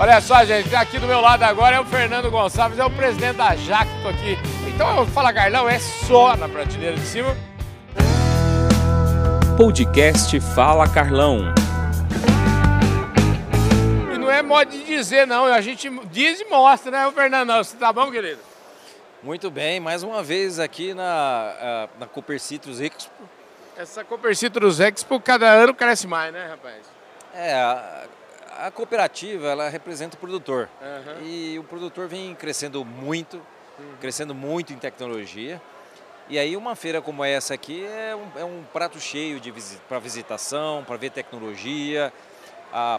Olha só, gente, aqui do meu lado agora é o Fernando Gonçalves, é o presidente da Jacto aqui. Então, Fala Carlão é só na prateleira de cima. Podcast Fala Carlão. E não é modo de dizer, não. A gente diz e mostra, né, Fernando? Você tá bom, querido? Muito bem, mais uma vez aqui na, na Cooper Citrus Expo. Essa Cooper Citrus Expo cada ano cresce mais, né, rapaz? É, a, cooperativa ela representa o produtor. Uhum. E o produtor vem crescendo muito, uhum. crescendo muito em tecnologia. E aí uma feira como essa aqui é um, é um prato cheio de visit, para visitação, para ver tecnologia,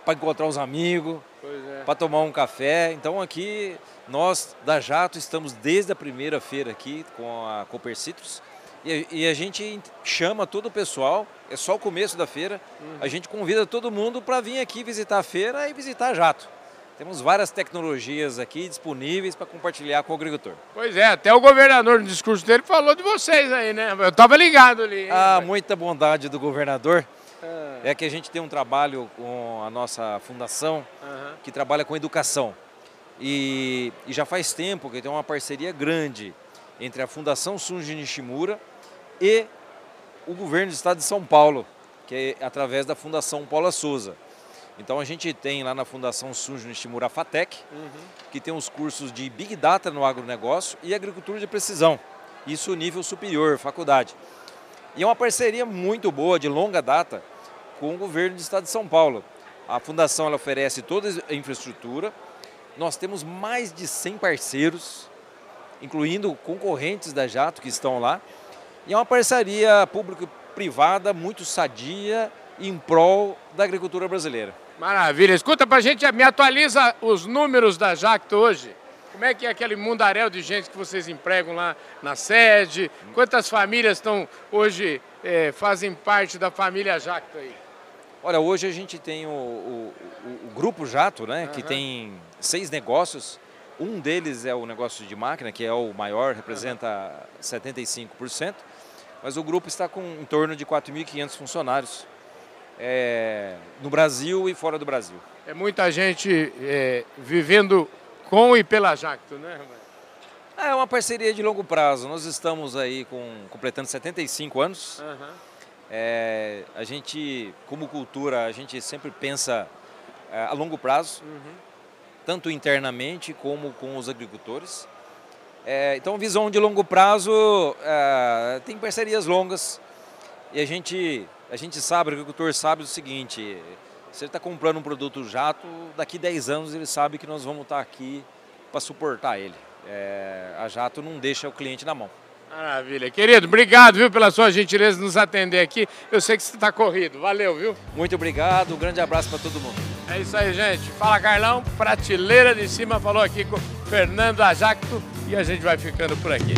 para encontrar os amigos, é. para tomar um café. Então aqui nós da Jato estamos desde a primeira feira aqui com a Cooper Citrus e, e a gente chama todo o pessoal, é só o começo da feira, Uhum. a gente convida todo mundo para vir aqui visitar a feira e visitar a Jato. Temos várias tecnologias aqui disponíveis para compartilhar com o agricultor. Pois é, até o governador no discurso dele falou de vocês aí, né? Eu tava ligado ali. hein, Ah, muita bondade do governador Ah, é que a gente tem um trabalho com a nossa fundação aham. que trabalha com educação. E, e já faz tempo que tem uma parceria grande entre a Fundação Sunji Nishimura e o governo do estado de São Paulo, que é através da Fundação Paula Souza. Então a gente tem lá na Fundação Sunji Nishimura a FATEC, que tem os cursos de Big Data no agronegócio e agricultura de precisão. Isso nível superior, faculdade. E é uma parceria muito boa, de longa data, com o governo do estado de São Paulo. A fundação ela oferece toda a infraestrutura. Nós temos mais de 100 parceiros, incluindo concorrentes da Jato que estão lá. E é uma parceria público-privada muito sadia em prol da agricultura brasileira. Maravilha. Escuta pra gente, me atualiza os números da Jacto hoje. Como é que é aquele mundaréu de gente que vocês empregam lá na sede? Quantas famílias estão hoje, eh, fazem parte da família Jacto aí? Olha, hoje a gente tem o, o- o- o Grupo Jato, né, que Aham. tem seis negócios. Um deles é o negócio de máquina, que é o maior, representa 75%. Mas o grupo está com em torno de 4.500 funcionários é, no Brasil e fora do Brasil. É muita gente eh, vivendo com e pela Jacto, né? É uma parceria de longo prazo. Nós estamos aí com, completando 75 anos. Aham. É, a gente, como cultura, a gente sempre pensa é, a longo prazo, tanto internamente como com os agricultores. É, então, visão de longo prazo, é, tem parcerias longas e a gente, a gente sabe, o agricultor sabe o seguinte, se ele está comprando um produto jato, daqui 10 anos ele sabe que nós vamos estar aqui para suportar ele. É, a jato não deixa o cliente na mão. Maravilha. Querido, obrigado, viu, pela sua gentileza de nos atender aqui. Eu sei que você está corrido. Valeu, viu? Muito obrigado, um grande abraço para todo mundo. É isso aí, gente. Fala Carlão, prateleira de cima falou aqui com Fernando Ajacto e a gente vai ficando por aqui.